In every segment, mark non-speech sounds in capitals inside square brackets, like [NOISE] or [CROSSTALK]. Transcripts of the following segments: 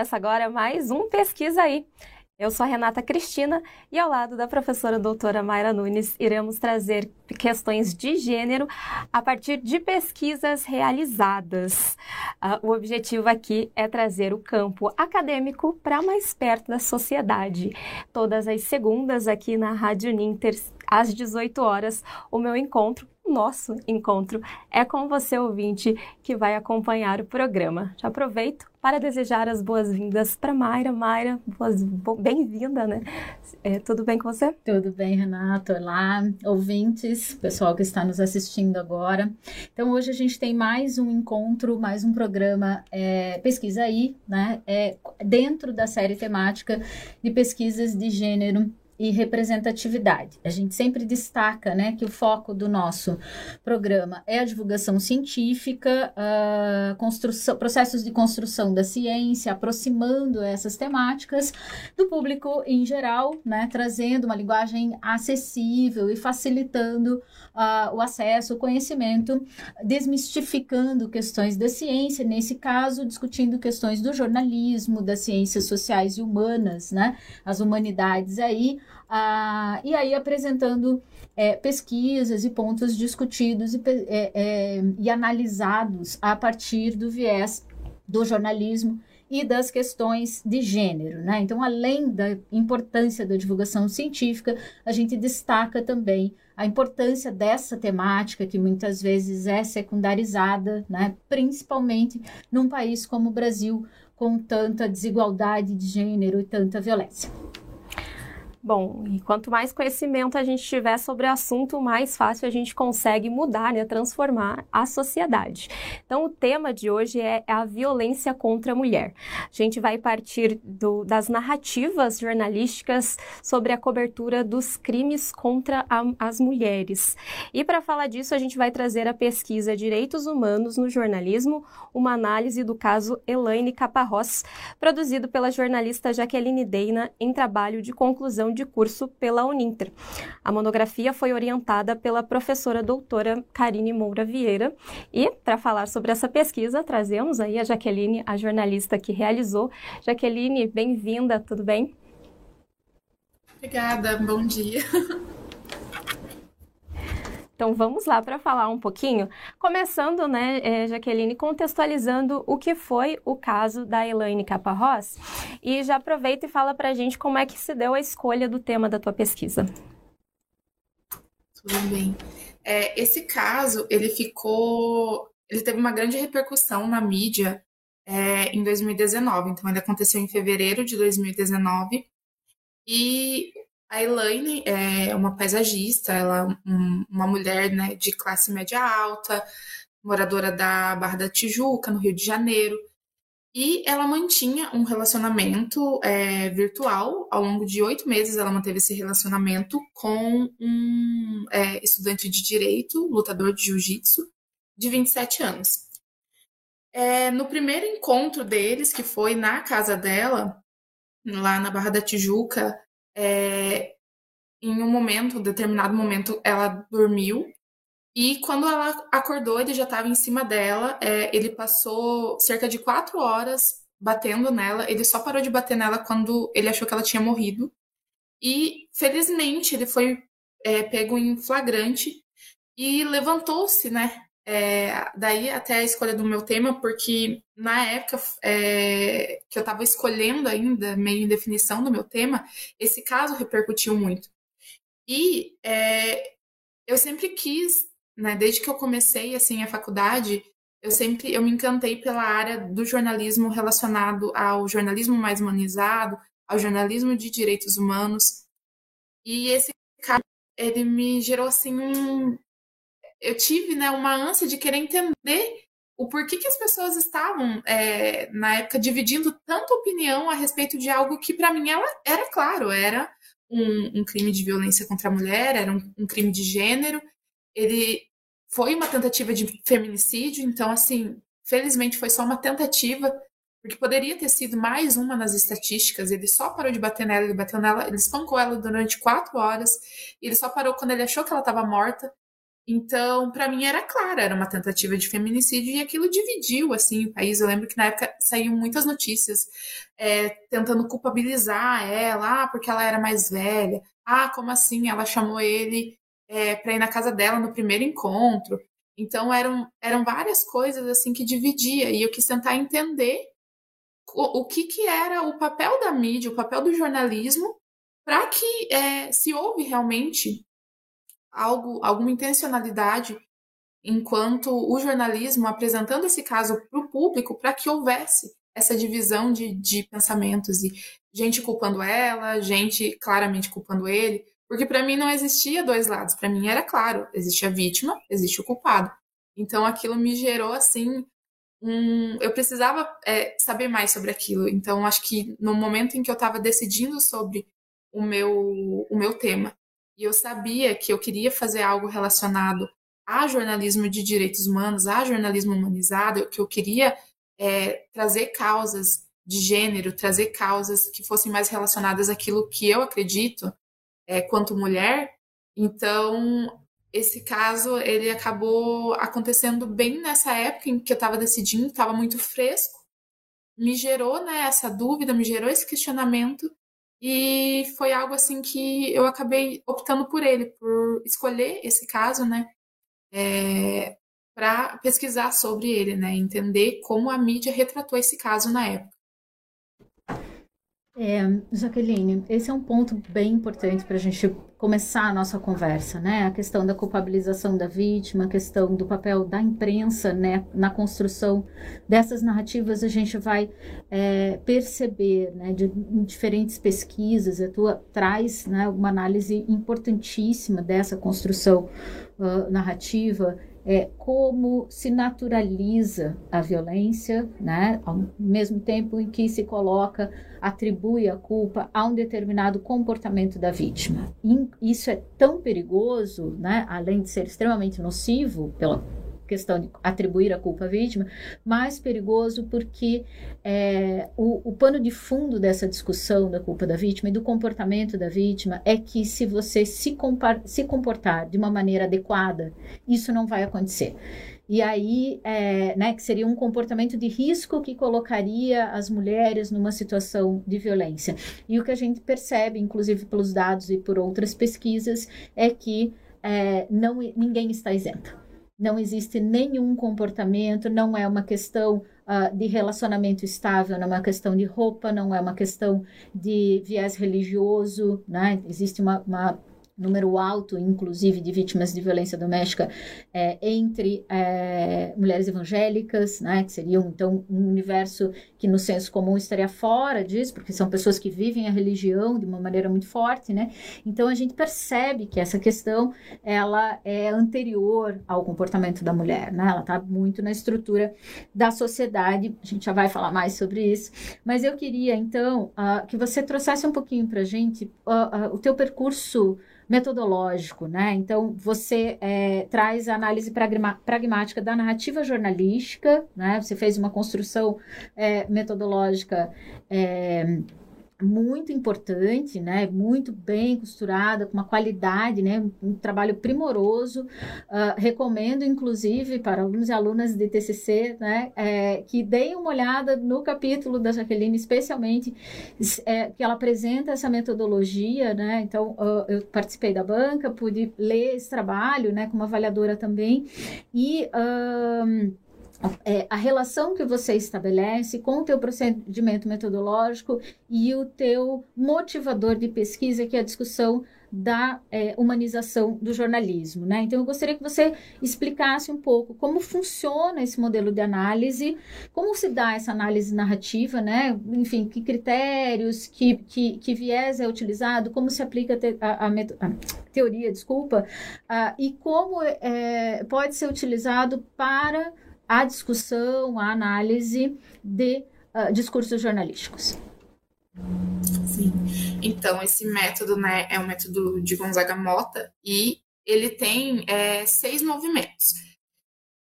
Começa agora mais um Pesquisa aí. Eu sou a Renata Cristina e ao lado da professora doutora Mayra Nunes iremos trazer questões de gênero a partir de pesquisas realizadas. Uh, o objetivo aqui é trazer o campo acadêmico para mais perto da sociedade. Todas as segundas aqui na Rádio Ninter, às 18 horas, o meu encontro nosso encontro é com você, ouvinte, que vai acompanhar o programa. Já aproveito para desejar as boas-vindas para Mayra. Mayra, bem-vinda, né? É, tudo bem com você? Tudo bem, Renato. Olá, ouvintes, pessoal que está nos assistindo agora. Então, hoje a gente tem mais um encontro, mais um programa é, Pesquisa aí, né? É, dentro da série temática de pesquisas de gênero e representatividade. A gente sempre destaca né, que o foco do nosso programa é a divulgação científica, construção, processos de construção da ciência, aproximando essas temáticas do público em geral, né, trazendo uma linguagem acessível e facilitando uh, o acesso, o conhecimento, desmistificando questões da ciência, nesse caso, discutindo questões do jornalismo, das ciências sociais e humanas, né, as humanidades aí, ah, e aí apresentando é, pesquisas e pontos discutidos e, é, é, e analisados a partir do viés do jornalismo e das questões de gênero. Né? Então, além da importância da divulgação científica, a gente destaca também a importância dessa temática, que muitas vezes é secundarizada, né? principalmente num país como o Brasil, com tanta desigualdade de gênero e tanta violência. Bom, e quanto mais conhecimento a gente tiver sobre o assunto, mais fácil a gente consegue mudar, né, transformar a sociedade. Então, o tema de hoje é a violência contra a mulher. A gente vai partir do, das narrativas jornalísticas sobre a cobertura dos crimes contra a, as mulheres. E para falar disso, a gente vai trazer a pesquisa Direitos Humanos no Jornalismo, uma análise do caso Elaine Caparrós, produzido pela jornalista Jaqueline Deina em trabalho de conclusão de curso pela Uninter. A monografia foi orientada pela professora doutora Karine Moura Vieira e, para falar sobre essa pesquisa, trazemos aí a Jaqueline, a jornalista que realizou. Jaqueline, bem-vinda, tudo bem? Obrigada, bom dia. [LAUGHS] Então vamos lá para falar um pouquinho, começando, né, é, Jaqueline, contextualizando o que foi o caso da Elaine Caparrós e já aproveita e fala para a gente como é que se deu a escolha do tema da tua pesquisa. Tudo bem. É, esse caso, ele ficou, ele teve uma grande repercussão na mídia é, em 2019, então ele aconteceu em fevereiro de 2019 e a Elaine é uma paisagista, ela é um, uma mulher né, de classe média alta, moradora da Barra da Tijuca, no Rio de Janeiro. E ela mantinha um relacionamento é, virtual. Ao longo de oito meses, ela manteve esse relacionamento com um é, estudante de direito, lutador de jiu-jitsu, de 27 anos. É, no primeiro encontro deles, que foi na casa dela, lá na Barra da Tijuca, é, em um momento, um determinado momento, ela dormiu. E quando ela acordou, ele já estava em cima dela. É, ele passou cerca de quatro horas batendo nela. Ele só parou de bater nela quando ele achou que ela tinha morrido. E, felizmente, ele foi é, pego em flagrante e levantou-se, né? É, daí até a escolha do meu tema, porque na época é, que eu estava escolhendo ainda, meio em definição do meu tema, esse caso repercutiu muito. E é, eu sempre quis, né, desde que eu comecei assim a faculdade, eu sempre eu me encantei pela área do jornalismo relacionado ao jornalismo mais humanizado, ao jornalismo de direitos humanos. E esse caso ele me gerou assim um, eu tive né, uma ânsia de querer entender o porquê que as pessoas estavam, é, na época, dividindo tanta opinião a respeito de algo que, para mim, ela era claro, era um, um, crime de violência contra a mulher, era um, um crime de gênero, ele foi uma tentativa de feminicídio, então, assim, felizmente foi só uma tentativa, porque poderia ter sido mais uma nas estatísticas. Ele só parou de bater nela, ele bateu nela, ele espancou ela durante quatro horas, ele só parou quando ele achou que ela estava morta. Então, para mim era claro, era uma tentativa de feminicídio e aquilo dividiu assim o país. Eu lembro que na época saíam muitas notícias é, tentando culpabilizar ela, ah, porque ela era mais velha. Ah, como assim? Ela chamou ele é, para ir na casa dela no primeiro encontro. Então eram, eram várias coisas assim que dividia e eu quis tentar entender o, o que, que era o papel da mídia, o papel do jornalismo, para que é, se houve realmente algo, alguma intencionalidade enquanto o jornalismo apresentando esse caso para o público para que houvesse essa divisão de, de pensamentos e gente culpando ela, gente claramente culpando ele, porque para mim não existia dois lados, para mim era claro, existe a vítima, existe o culpado. Então aquilo me gerou assim um, eu precisava é, saber mais sobre aquilo. Então acho que no momento em que eu estava decidindo sobre o meu o meu tema e eu sabia que eu queria fazer algo relacionado a jornalismo de direitos humanos, a jornalismo humanizado, que eu queria é, trazer causas de gênero, trazer causas que fossem mais relacionadas àquilo que eu acredito é, quanto mulher. Então, esse caso ele acabou acontecendo bem nessa época em que eu estava decidindo, estava muito fresco, me gerou né, essa dúvida, me gerou esse questionamento e foi algo assim que eu acabei optando por ele, por escolher esse caso, né? É, para pesquisar sobre ele, né? Entender como a mídia retratou esse caso na época. É, Jaqueline, esse é um ponto bem importante para a gente começar a nossa conversa, né? A questão da culpabilização da vítima, a questão do papel da imprensa, né? Na construção dessas narrativas, a gente vai é, perceber, né? De, em diferentes pesquisas, a tua traz, né? Uma análise importantíssima dessa construção uh, narrativa é, como se naturaliza a violência, né? ao mesmo tempo em que se coloca, atribui a culpa a um determinado comportamento da vítima. Isso é tão perigoso, né? além de ser extremamente nocivo pela questão de atribuir a culpa à vítima, mais perigoso porque é, o, o pano de fundo dessa discussão da culpa da vítima e do comportamento da vítima é que se você se, se comportar de uma maneira adequada, isso não vai acontecer. E aí, é, né, que seria um comportamento de risco que colocaria as mulheres numa situação de violência. E o que a gente percebe, inclusive pelos dados e por outras pesquisas, é que é, não, ninguém está isento não existe nenhum comportamento, não é uma questão uh, de relacionamento estável, não é uma questão de roupa, não é uma questão de viés religioso, né? Existe uma, uma número alto, inclusive, de vítimas de violência doméstica é, entre é, mulheres evangélicas, né, que seriam, então, um universo que, no senso comum, estaria fora disso, porque são pessoas que vivem a religião de uma maneira muito forte, né? Então, a gente percebe que essa questão, ela é anterior ao comportamento da mulher, né? Ela está muito na estrutura da sociedade, a gente já vai falar mais sobre isso, mas eu queria, então, uh, que você trouxesse um pouquinho para a gente uh, uh, o teu percurso metodológico, né? Então, você é, traz a análise pragmática da narrativa jornalística, né? Você fez uma construção é, metodológica é, muito importante, né? Muito bem costurada, com uma qualidade, né? Um trabalho primoroso. Uh, recomendo, inclusive, para alunos e alunas de TCC, né? É, que deem uma olhada no capítulo da Jaqueline, especialmente é, que ela apresenta essa metodologia, né? Então, uh, eu participei da banca, pude ler esse trabalho, né? Como avaliadora também e uh, é, a relação que você estabelece com o teu procedimento metodológico e o teu motivador de pesquisa, que é a discussão da é, humanização do jornalismo, né? Então, eu gostaria que você explicasse um pouco como funciona esse modelo de análise, como se dá essa análise narrativa, né? Enfim, que critérios, que, que, que viés é utilizado, como se aplica a, a, a teoria, desculpa, e como é, pode ser utilizado para a discussão, a análise de uh, discursos jornalísticos. Sim. Então, esse método né, é o método de Gonzaga Mota e ele tem é, seis movimentos.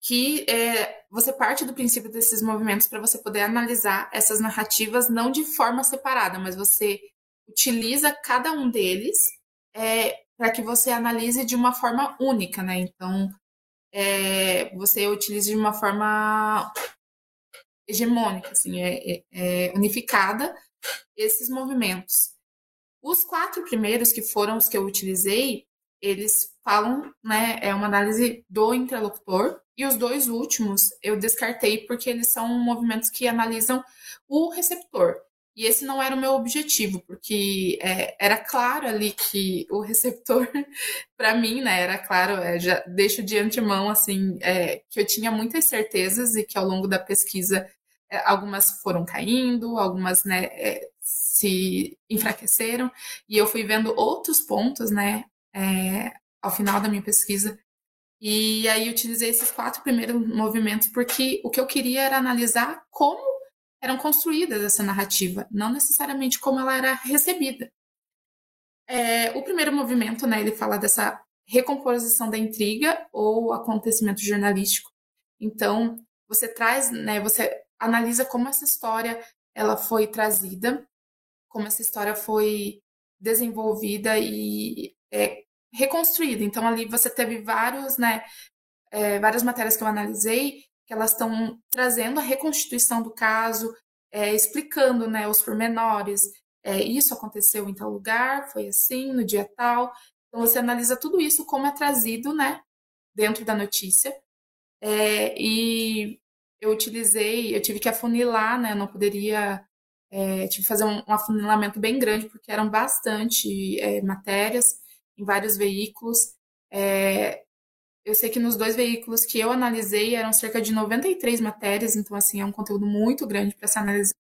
Que é, você parte do princípio desses movimentos para você poder analisar essas narrativas não de forma separada, mas você utiliza cada um deles é, para que você analise de uma forma única, né? Então, é, você utilize de uma forma hegemônica, assim, é, é, é, unificada esses movimentos. Os quatro primeiros, que foram os que eu utilizei, eles falam, né, é uma análise do interlocutor, e os dois últimos eu descartei porque eles são movimentos que analisam o receptor. E esse não era o meu objetivo, porque é, era claro ali que o receptor, [LAUGHS] para mim, né, era claro, é, já deixo de antemão, assim, é, que eu tinha muitas certezas e que ao longo da pesquisa é, algumas foram caindo, algumas, né, é, se enfraqueceram, e eu fui vendo outros pontos, né, é, ao final da minha pesquisa, e aí utilizei esses quatro primeiros movimentos porque o que eu queria era analisar como eram construídas essa narrativa, não necessariamente como ela era recebida. É, o primeiro movimento, né, ele fala dessa recomposição da intriga ou acontecimento jornalístico. Então, você traz, né, você analisa como essa história ela foi trazida, como essa história foi desenvolvida e é, reconstruída. Então, ali você teve vários, né, é, várias matérias que eu analisei que elas estão trazendo a reconstituição do caso, é, explicando né, os pormenores. É, isso aconteceu em tal lugar, foi assim, no dia tal. Então, você analisa tudo isso como é trazido né, dentro da notícia. É, e eu utilizei, eu tive que afunilar, né, não poderia, é, tive que fazer um, um, afunilamento bem grande, porque eram bastante é, matérias em vários veículos. É, eu sei que nos dois veículos que eu analisei eram cerca de 93 matérias, então assim é um conteúdo muito grande para se analisar.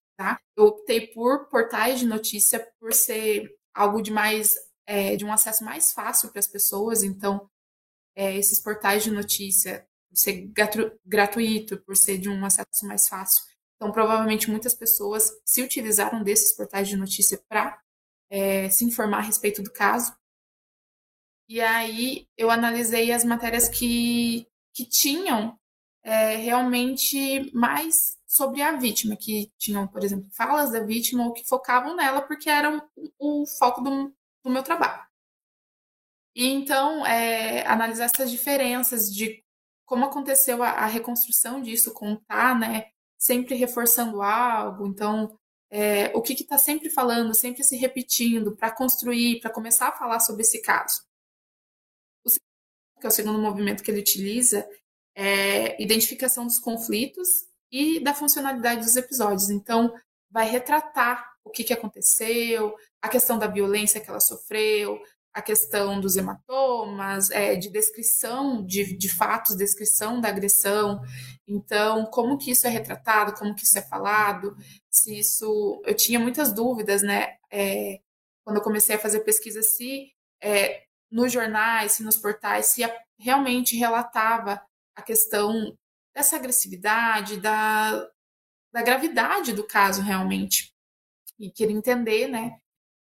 Eu optei por portais de notícia por ser algo de mais é, de um acesso mais fácil para as pessoas, então é, esses portais de notícia por ser gratuito, por ser de um acesso mais fácil. Então, provavelmente muitas pessoas se utilizaram desses portais de notícia para é, se informar a respeito do caso. E aí eu analisei as matérias que, que tinham é, realmente mais sobre a vítima, que tinham, por exemplo, falas da vítima ou que focavam nela, porque eram o, o foco do, do, meu trabalho. E então, é, analisar essas diferenças de como aconteceu a, a reconstrução disso, contar, né, sempre reforçando algo, então, é, o que está sempre falando, sempre se repetindo, para construir, para começar a falar sobre esse caso que é o segundo movimento que ele utiliza, é identificação dos conflitos e da funcionalidade dos episódios. Então, vai retratar o que, que aconteceu, a questão da violência que ela sofreu, a questão dos hematomas, é, de descrição de, de fatos, descrição da agressão. Então, como que isso é retratado, como que isso é falado, se isso... Eu tinha muitas dúvidas, né, é, quando eu comecei a fazer pesquisa, se é, nos jornais, nos portais, se realmente relatava a questão dessa agressividade, da, da gravidade do caso realmente. E queria entender, né,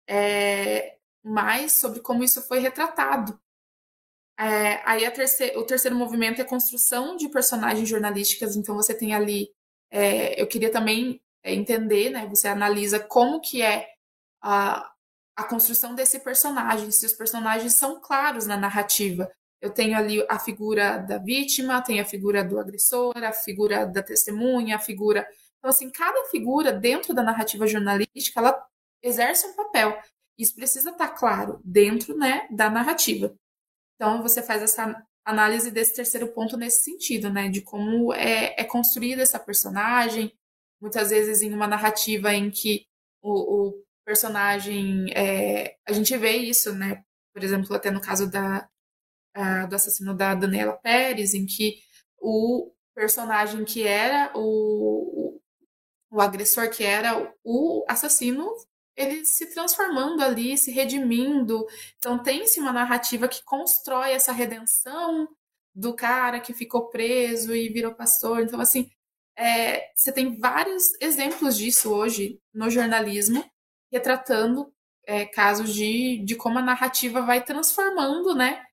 é, mais sobre como isso foi retratado. É, aí terceira, o terceiro movimento é a construção de personagens jornalísticas, então você tem ali, é, eu queria também é, entender, né, você analisa como que é a, a construção desse personagem, se os personagens são claros na narrativa. Eu tenho ali a figura da vítima, tenho a figura do agressor, a figura da testemunha, a figura. Então, assim, cada figura dentro da narrativa jornalística, ela exerce um papel. Isso precisa estar claro dentro né, da narrativa. Então, você faz essa análise desse terceiro ponto nesse sentido, né? De como é, é construída essa personagem, muitas vezes em uma narrativa em que o, o personagem. É, a gente vê isso, né? Por exemplo, até no caso da, do assassino da Daniela Pérez, em que o personagem que era o, o, o agressor, que era o assassino, ele se transformando ali, se redimindo. Então, tem-se uma narrativa que constrói essa redenção do cara que ficou preso e virou pastor. Então, assim, é, você tem vários exemplos disso hoje no jornalismo, retratando é, casos de, de como a narrativa vai transformando, né,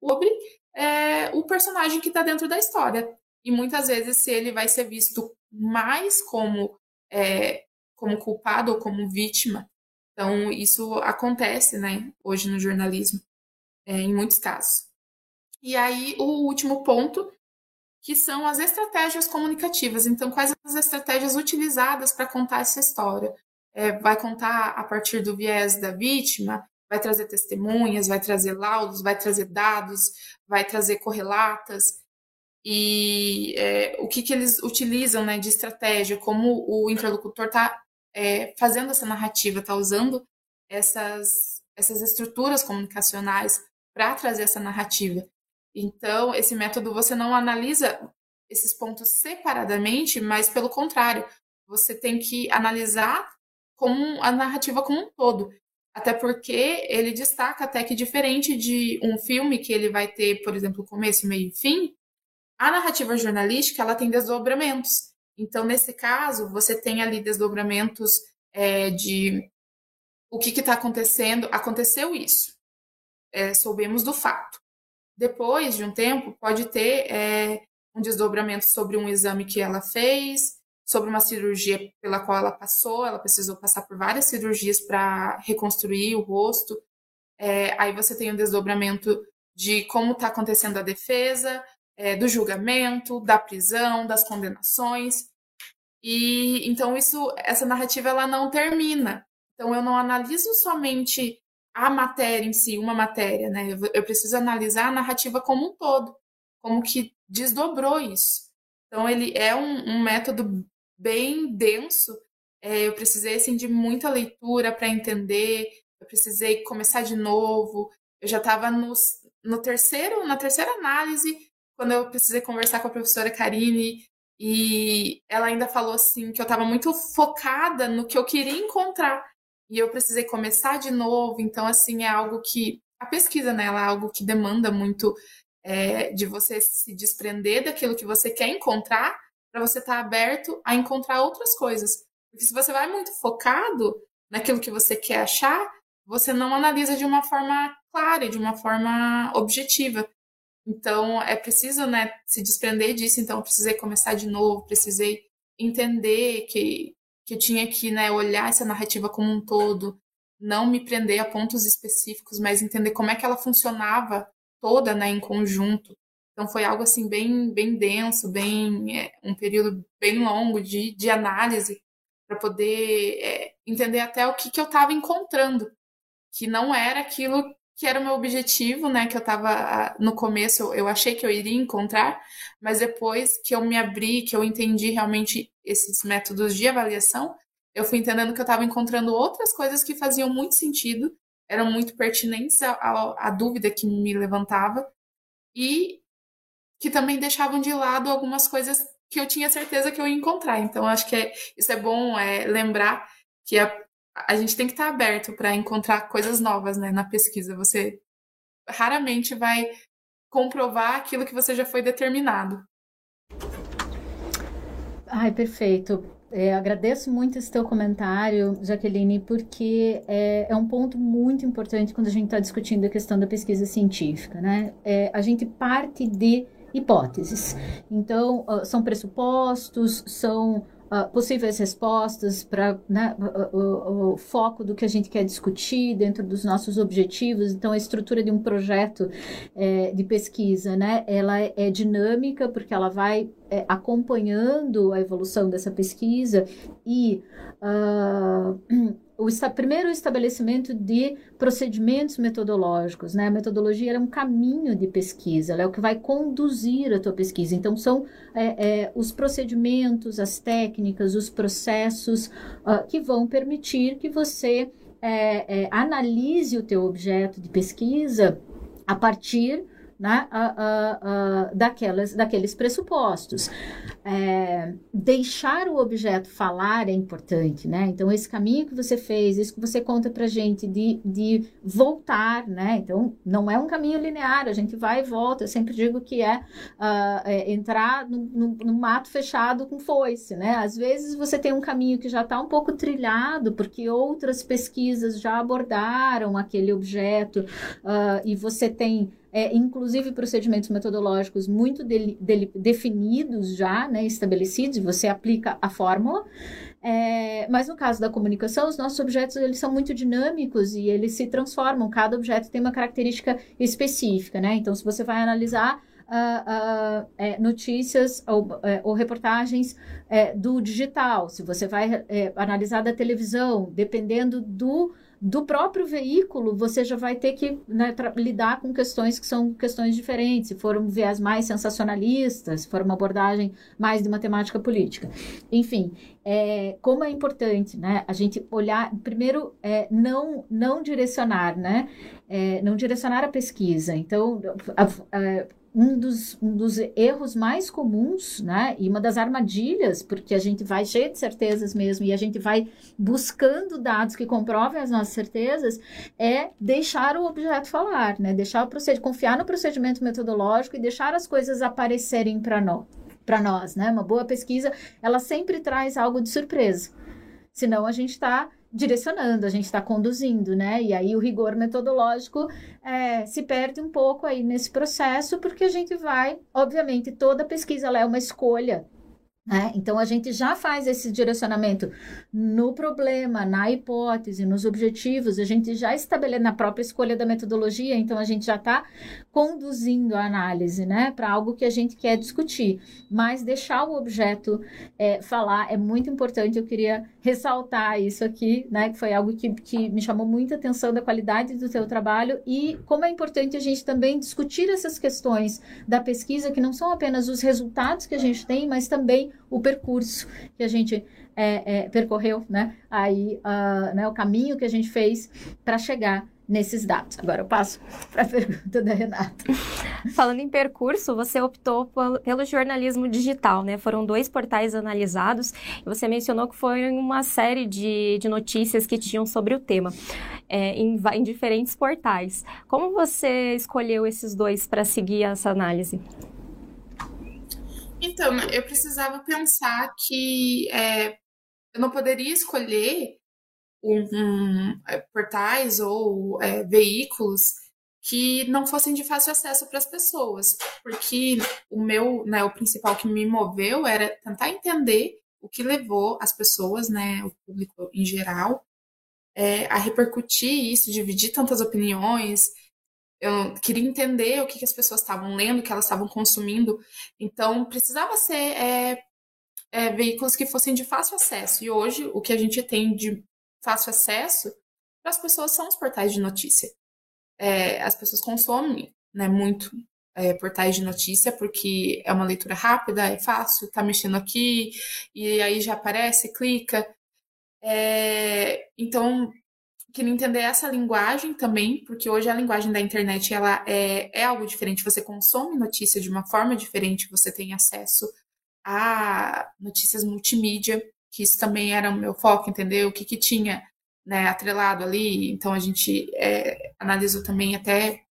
sobre é, o personagem que está dentro da história. E muitas vezes, se ele vai ser visto mais como, é, como culpado ou como vítima, então isso acontece, né, hoje no jornalismo. é, em muitos casos. E aí, o último ponto, que são as estratégias comunicativas. Então, quais as estratégias utilizadas para contar essa história? É, vai contar a partir do viés da vítima, vai trazer testemunhas, vai trazer laudos, vai trazer dados, vai trazer correlatas e é, o que, que eles utilizam né, de estratégia, como o interlocutor está é, fazendo essa narrativa, está usando essas, essas estruturas comunicacionais para trazer essa narrativa. Então, esse método você não analisa esses pontos separadamente, mas pelo contrário, você tem que analisar como a narrativa como um todo. Até porque ele destaca até que diferente de um filme que ele vai ter, por exemplo, começo, meio e fim, a narrativa jornalística ela tem desdobramentos. Então, nesse caso, você tem ali desdobramentos é, de o que está acontecendo. Aconteceu isso. É, soubemos do fato. Depois de um tempo, pode ter é, um desdobramento sobre um exame que ela fez, sobre uma cirurgia pela qual ela passou. Ela precisou passar por várias cirurgias para reconstruir o rosto. É, aí você tem um desdobramento de como está acontecendo a defesa, é, do julgamento, da prisão, das condenações. E então isso, essa narrativa ela não termina. Então eu não analiso somente a matéria em si, uma matéria, né? Eu, eu preciso analisar a narrativa como um todo, como que desdobrou isso. Então ele é um, um método bem denso. É, eu precisei assim de muita leitura para entender. Eu precisei começar de novo. Eu já estava no, no terceiro, na terceira análise quando eu precisei conversar com a professora Karine e ela ainda falou assim que eu estava muito focada no que eu queria encontrar e eu precisei começar de novo. Então, assim, é algo que a pesquisa, né, ela é algo que demanda muito é, de você se desprender daquilo que você quer encontrar para você estar tá aberto a encontrar outras coisas. Porque se você vai muito focado naquilo que você quer achar, você não analisa de uma forma clara, de uma forma objetiva. Então, é preciso, né, se desprender disso. Então, precisei começar de novo, precisei entender que, que eu tinha que, né, olhar essa narrativa como um todo, não me prender a pontos específicos, mas entender como é que ela funcionava toda, né, em conjunto. Então, foi algo, assim, bem, bem denso, bem, é, um período bem longo de, de análise para poder é, entender até o que, que eu estava encontrando, que não era aquilo que era o meu objetivo, né? Que eu tava no começo, eu achei que eu iria encontrar, mas depois que eu me abri, que eu entendi realmente esses métodos de avaliação, eu fui entendendo que eu estava encontrando outras coisas que faziam muito sentido, eram muito pertinentes à, à, à dúvida que me levantava e que também deixavam de lado algumas coisas que eu tinha certeza que eu ia encontrar. Então, acho que é, isso é bom é, lembrar que a, a gente tem que estar aberto para encontrar coisas novas né, na pesquisa. Você raramente vai comprovar aquilo que você já foi determinado. Ai, perfeito. É, agradeço muito esse teu comentário, Jaqueline, porque é, é um ponto muito importante quando a gente está discutindo a questão da pesquisa científica, né? É, a gente parte de hipóteses. Então, são pressupostos, são uh, possíveis respostas para né, o, o, foco do que a gente quer discutir dentro dos nossos objetivos. Então, a estrutura de um projeto é, de pesquisa, né, ela é, é dinâmica porque ela vai é, acompanhando a evolução dessa pesquisa e uh, [CLEARS THROAT] o esta, primeiro o estabelecimento de procedimentos metodológicos, né? A metodologia é um caminho de pesquisa, ela é o que vai conduzir a tua pesquisa. Então, são é, é, os procedimentos, as técnicas, os processos uh, que vão permitir que você é, é, analise o teu objeto de pesquisa a partir né, daquelas, daqueles pressupostos. É, deixar o objeto falar é importante, né? Então, esse caminho que você fez, isso que você conta pra gente de, de voltar, né? Então, não é um caminho linear, a gente vai e volta. Eu sempre digo que é, uh, é entrar no, no, no, mato fechado com foice, né? Às vezes você tem um caminho que já está um pouco trilhado, porque outras pesquisas já abordaram aquele objeto uh, e você tem é, inclusive procedimentos metodológicos muito de, de, definidos já, né, estabelecidos, você aplica a fórmula. É, mas no caso da comunicação, os nossos objetos eles são muito dinâmicos e eles se transformam. Cada objeto tem uma característica específica, né? Então, se você vai analisar uh, uh, é, notícias ou, é, ou reportagens é, do digital, se você vai é, analisar da televisão, dependendo do do próprio veículo, você já vai ter que né, lidar com questões que são questões diferentes, se for um viés mais sensacionalista, se for uma abordagem mais de matemática política. Enfim, é, como é importante né, a gente olhar, primeiro, é, não, não direcionar, né, é, não direcionar a pesquisa. Então, a, a, um dos, um dos erros mais comuns, né? E uma das armadilhas, porque a gente vai cheio de certezas mesmo e a gente vai buscando dados que comprovem as nossas certezas, é deixar o objeto falar, né? Deixar o procedimento, confiar no procedimento metodológico e deixar as coisas aparecerem para nós, para nós, né? Uma boa pesquisa, ela sempre traz algo de surpresa. Senão a gente está direcionando, a gente está conduzindo, né? E aí o rigor metodológico é, se perde um pouco aí nesse processo, porque a gente vai, obviamente, toda pesquisa é uma escolha né? Então, a gente já faz esse direcionamento no problema, na hipótese, nos objetivos, a gente já estabelece na própria escolha da metodologia, então a gente já está conduzindo a análise né, para algo que a gente quer discutir. Mas deixar o objeto é, falar é muito importante, eu queria ressaltar isso aqui, né, que foi algo que, que me chamou muita atenção da qualidade do teu trabalho e como é importante a gente também discutir essas questões da pesquisa, que não são apenas os resultados que a gente tem, mas também o percurso que a gente é, é, percorreu, né? Aí, uh, né, o caminho que a gente fez para chegar nesses dados. Agora eu passo para a [LAUGHS] pergunta da Renata. Falando em percurso, você optou pelo jornalismo digital, né? Foram dois portais analisados e você mencionou que foi uma série de, de notícias que tinham sobre o tema é, em, em diferentes portais. Como você escolheu esses dois para seguir essa análise? Então, eu precisava pensar que é, eu não poderia escolher um, um, é, portais ou é, veículos que não fossem de fácil acesso para as pessoas, porque o meu, né, o principal que me moveu era tentar entender o que levou as pessoas, né, o público em geral, é, a repercutir isso, dividir tantas opiniões, eu queria entender o que, que as pessoas estavam lendo, o que elas estavam consumindo. Então, precisava ser é, é, veículos que fossem de fácil acesso. E hoje, o que a gente tem de fácil acesso para as pessoas são os portais de notícia. É, as pessoas consomem né, muito é, portais de notícia porque é uma leitura rápida, é fácil, tá mexendo aqui e aí já aparece, clica. É, então, queria entender essa linguagem também, porque hoje a linguagem da internet ela é, é algo diferente. Você consome notícia de uma forma diferente, você tem acesso a notícias multimídia, que isso também era o meu foco, entender o que, que tinha né, atrelado ali. Então a gente é, analisou também até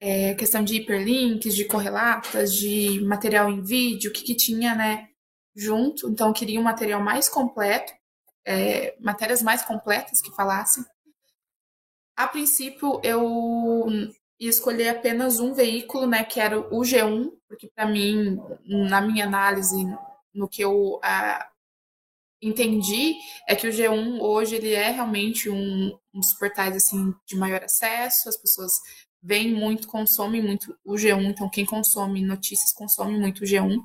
é, questão de hiperlinks, de correlatas, de material em vídeo, o que, que tinha né, junto. Então eu queria um material mais completo é, matérias mais completas que falassem. A princípio, eu ia escolher apenas um veículo, né, que era o G1, porque para mim, na minha análise, no que eu ah, entendi, é que o G1 hoje ele é realmente um, um dos portais assim de maior acesso, as pessoas veem muito, consomem muito o G1, então quem consome notícias consome muito o G1,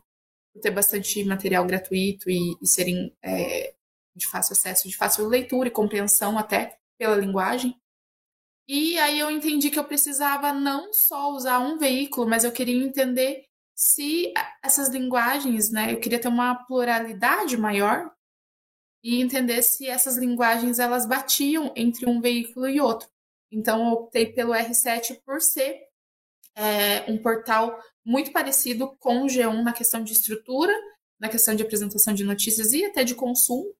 por ter bastante material gratuito e, e serem é, de fácil acesso, de fácil leitura e compreensão até pela linguagem. E aí eu entendi que eu precisava não só usar um veículo, mas eu queria entender se essas linguagens, né, eu queria ter uma pluralidade maior e entender se essas linguagens elas batiam entre um veículo e outro. Então eu optei pelo R7 por ser é, um portal muito parecido com o G1 na questão de estrutura, na questão de apresentação de notícias e até de consumo.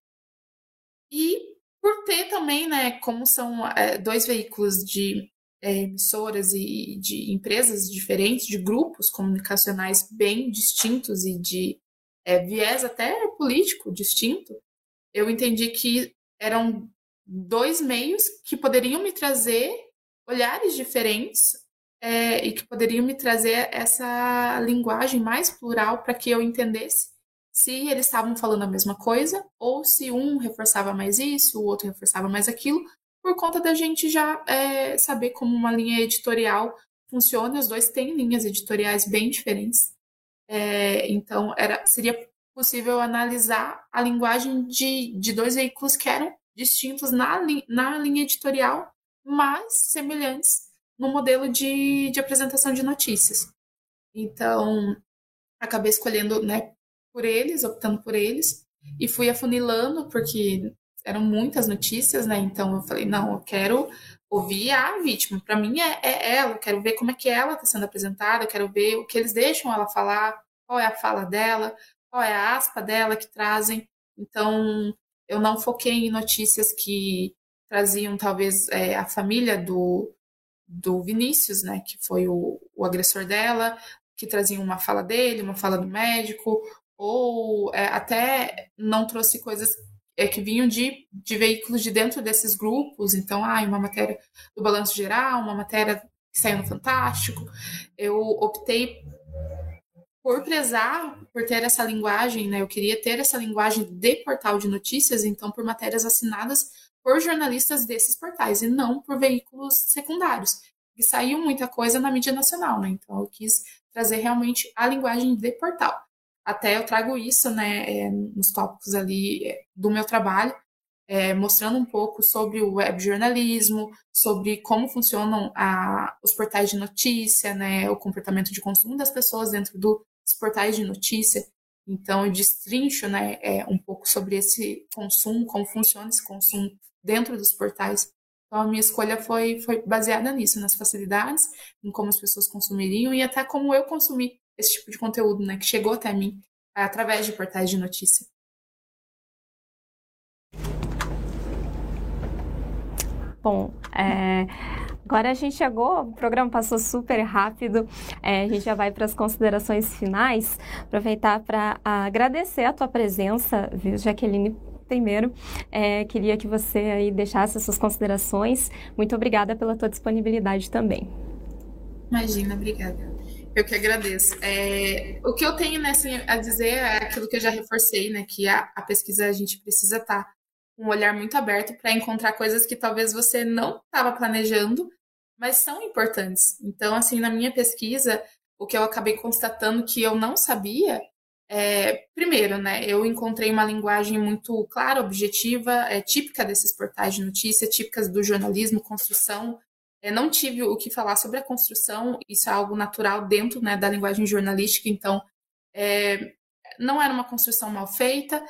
E por ter também, né, como são é, dois veículos de é, emissoras e de empresas diferentes, de grupos comunicacionais bem distintos e de é, viés até político distinto, eu entendi que eram dois meios que poderiam me trazer olhares diferentes é, e que poderiam me trazer essa linguagem mais plural para que eu entendesse se eles estavam falando a mesma coisa ou se um reforçava mais isso, o outro reforçava mais aquilo, por conta da gente já é, saber como uma linha editorial funciona. Os dois têm linhas editoriais bem diferentes. É, então, era, seria possível analisar a linguagem de, de dois veículos que eram distintos na, na linha editorial, mas semelhantes no modelo de, de apresentação de notícias. Então, acabei escolhendo né, por eles, optando por eles, e fui afunilando, porque eram muitas notícias, né? Então eu falei, não, eu quero ouvir a vítima. Para mim é, é, ela, eu quero ver como é que ela está sendo apresentada, eu quero ver o que eles deixam ela falar, qual é a fala dela, qual é a aspa dela que trazem. Então eu não foquei em notícias que traziam talvez é, a família do, do Vinícius, né, que foi o, o agressor dela, que traziam uma fala dele, uma fala do médico, ou é, até não trouxe coisas é, que vinham de, de veículos de dentro desses grupos. Então, ah, uma matéria do Balanço Geral, uma matéria que saiu no Fantástico. Eu optei por prezar, por ter essa linguagem, né? Eu queria ter essa linguagem de portal de notícias, então por matérias assinadas por jornalistas desses portais e não por veículos secundários. E saiu muita coisa na mídia nacional, né? Então eu quis trazer realmente a linguagem de portal. Até eu trago isso, né, é, nos tópicos ali é, do meu trabalho, é, mostrando um pouco sobre o web jornalismo, sobre como funcionam a, os portais de notícia, né, o comportamento de consumo das pessoas dentro dos portais de notícia. Então, eu destrincho né, é, um pouco sobre esse consumo, como funciona esse consumo dentro dos portais. Então, a minha escolha foi, foi baseada nisso, nas facilidades, em como as pessoas consumiriam e até como eu consumi esse tipo de conteúdo, né, que chegou até mim através de portais de notícia. Bom, é, agora a gente chegou, o programa passou super rápido, é, a gente já vai para as considerações finais. Aproveitar para agradecer a tua presença, viu, Jaqueline primeiro, é, queria que você aí deixasse as suas considerações. Muito obrigada pela tua disponibilidade também. Imagina, obrigada. Eu que agradeço. É, o que eu tenho nessa a dizer é aquilo que eu já reforcei, né? Que a, a pesquisa a gente precisa estar tá um olhar muito aberto para encontrar coisas que talvez você não estava planejando, mas são importantes. Então, assim, na minha pesquisa, o que eu acabei constatando que eu não sabia é, primeiro, né, eu encontrei uma linguagem muito clara, objetiva, é, típica desses portais de notícia, típicas do jornalismo, construção, eu não tive o que falar sobre a construção, isso é algo natural dentro né, da linguagem jornalística, então é, não era uma construção mal feita,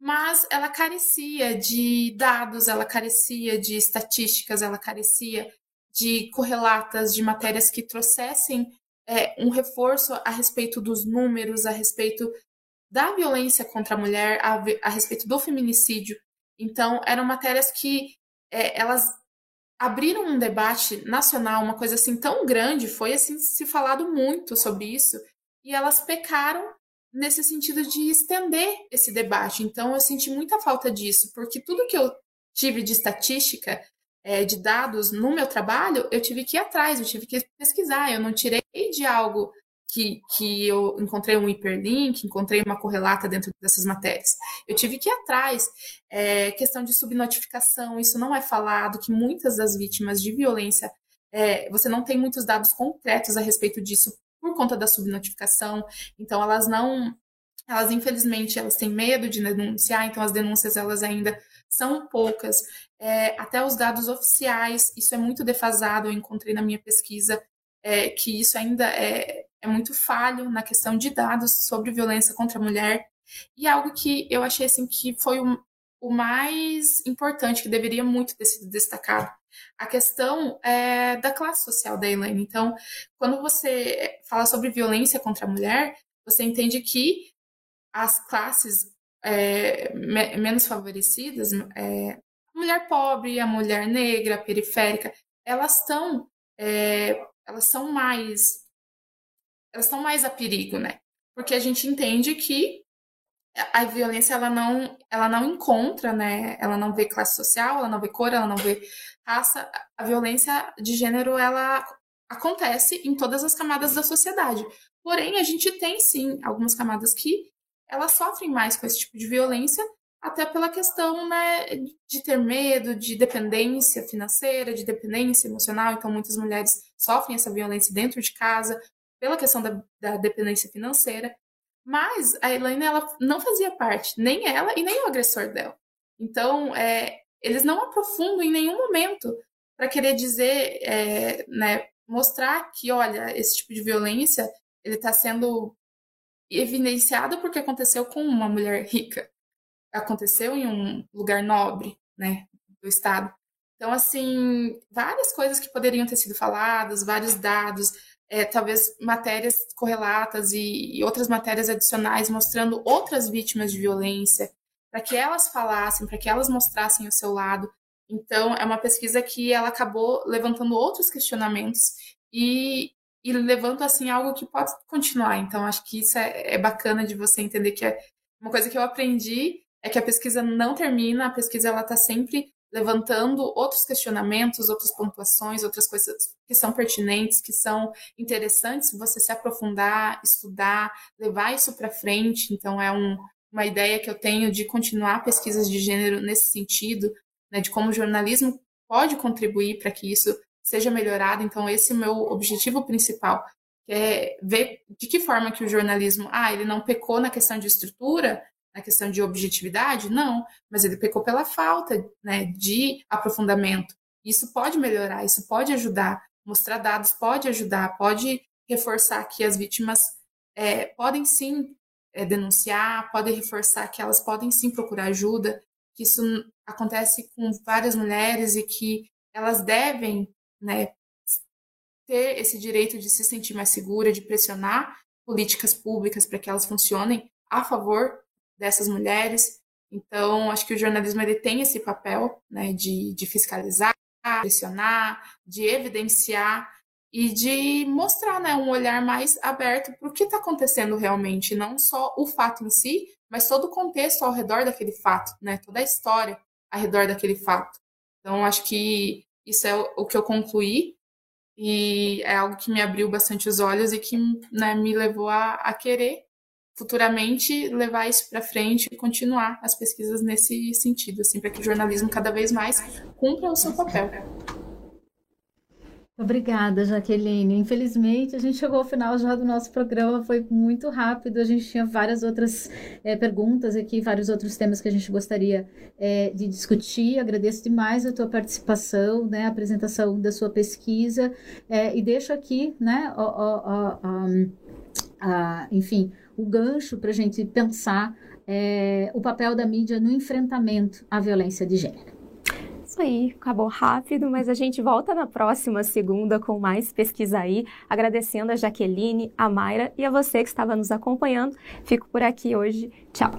mas ela carecia de dados, ela carecia de estatísticas, ela carecia de correlatas, de matérias que trouxessem é, um reforço a respeito dos números, a respeito da violência contra a mulher, a, a respeito do feminicídio. Então, eram matérias que é, elas abriram um debate nacional, uma coisa assim tão grande, foi assim se falado muito sobre isso, e elas pecaram nesse sentido de estender esse debate. Então eu senti muita falta disso, porque tudo que eu tive de estatística, é, de dados no meu trabalho, eu tive que ir atrás, eu tive que pesquisar, eu não tirei de algo que, que eu encontrei um hiperlink, encontrei uma correlata dentro dessas matérias. Eu tive que ir atrás. É, questão de subnotificação, isso não é falado, que muitas das vítimas de violência, é, você não tem muitos dados concretos a respeito disso por conta da subnotificação. Então, elas não. Elas, infelizmente, elas têm medo de denunciar, então as denúncias elas ainda são poucas. É, até os dados oficiais, isso é muito defasado, eu encontrei na minha pesquisa é, que isso ainda é, é muito falho na questão de dados sobre violência contra a mulher. E algo que eu achei assim que foi o, o mais importante, que deveria muito ter sido destacado. A questão é, da classe social da Elaine. Então, quando você fala sobre violência contra a mulher, você entende que as classes é, me, menos favorecidas, é, a mulher pobre, a mulher negra, a periférica, elas estão é, elas são mais elas estão mais a perigo, né? Porque a gente entende que a violência ela não ela não encontra, né? Ela não vê classe social, ela não vê cor, ela não vê raça. A violência de gênero ela acontece em todas as camadas da sociedade. Porém, a gente tem sim algumas camadas que elas sofrem mais com esse tipo de violência, até pela questão né, de ter medo, de dependência financeira, de dependência emocional. Então, muitas mulheres sofrem essa violência dentro de casa, pela questão da, da dependência financeira. Mas a Elaine ela não fazia parte, nem ela e nem o agressor dela. Então, é, eles não aprofundam em nenhum momento para querer dizer, é, né, mostrar que, olha, esse tipo de violência ele está sendo evidenciado porque aconteceu com uma mulher rica, aconteceu em um lugar nobre, né, do estado. Então, assim, várias coisas que poderiam ter sido faladas, vários dados, é, talvez matérias correlatas e, e outras matérias adicionais mostrando outras vítimas de violência, para que elas falassem, para que elas mostrassem o seu lado. Então, é uma pesquisa que ela acabou levantando outros questionamentos e, e levando, assim, algo que pode continuar. Então, acho que isso é, é bacana de você entender que é uma coisa que eu aprendi é que a pesquisa não termina, a pesquisa ela está sempre levantando outros questionamentos, outras pontuações, outras coisas que são pertinentes, que são interessantes você se aprofundar, estudar, levar isso para frente. Então, é um, uma ideia que eu tenho de continuar pesquisas de gênero nesse sentido, né, de como o jornalismo pode contribuir para que isso seja melhorado. Então, esse é o meu objetivo principal, que é ver de que forma que o jornalismo, ah, ele não pecou na questão de estrutura, na questão de objetividade? Não, mas ele pecou pela falta né, de aprofundamento. Isso pode melhorar, isso pode ajudar. Mostrar dados pode ajudar, pode reforçar que as vítimas é, podem sim é, denunciar, pode reforçar que elas podem sim procurar ajuda, que isso acontece com várias mulheres e que elas devem né, ter esse direito de se sentir mais segura, de pressionar políticas públicas para que elas funcionem a favor dessas mulheres. Então, acho que o jornalismo ele tem esse papel né, de, de fiscalizar, pressionar, de evidenciar e de mostrar né, um olhar mais aberto para o que está acontecendo realmente, não só o fato em si, mas todo o contexto ao redor daquele fato, né, toda a história ao redor daquele fato. Então, acho que isso é o que eu concluí e é algo que me abriu bastante os olhos e que né, me levou a, a querer futuramente levar isso para frente e continuar as pesquisas nesse sentido, assim, para que o jornalismo cada vez mais cumpra o seu papel. Obrigada, Jaqueline. Infelizmente, a gente chegou ao final já do nosso programa, foi muito rápido. A gente tinha várias outras é, perguntas aqui, vários outros temas que a gente gostaria é, de discutir. Agradeço demais a tua participação, né, a apresentação da sua pesquisa, é, e deixo aqui, né, ó, ó, ó, enfim, o gancho para a gente pensar é, o papel da mídia no enfrentamento à violência de gênero. Isso aí, acabou rápido, mas a gente volta na próxima segunda com mais pesquisa aí. Agradecendo a Jaqueline, a Mayra e a você que estava nos acompanhando. Fico por aqui hoje. Tchau.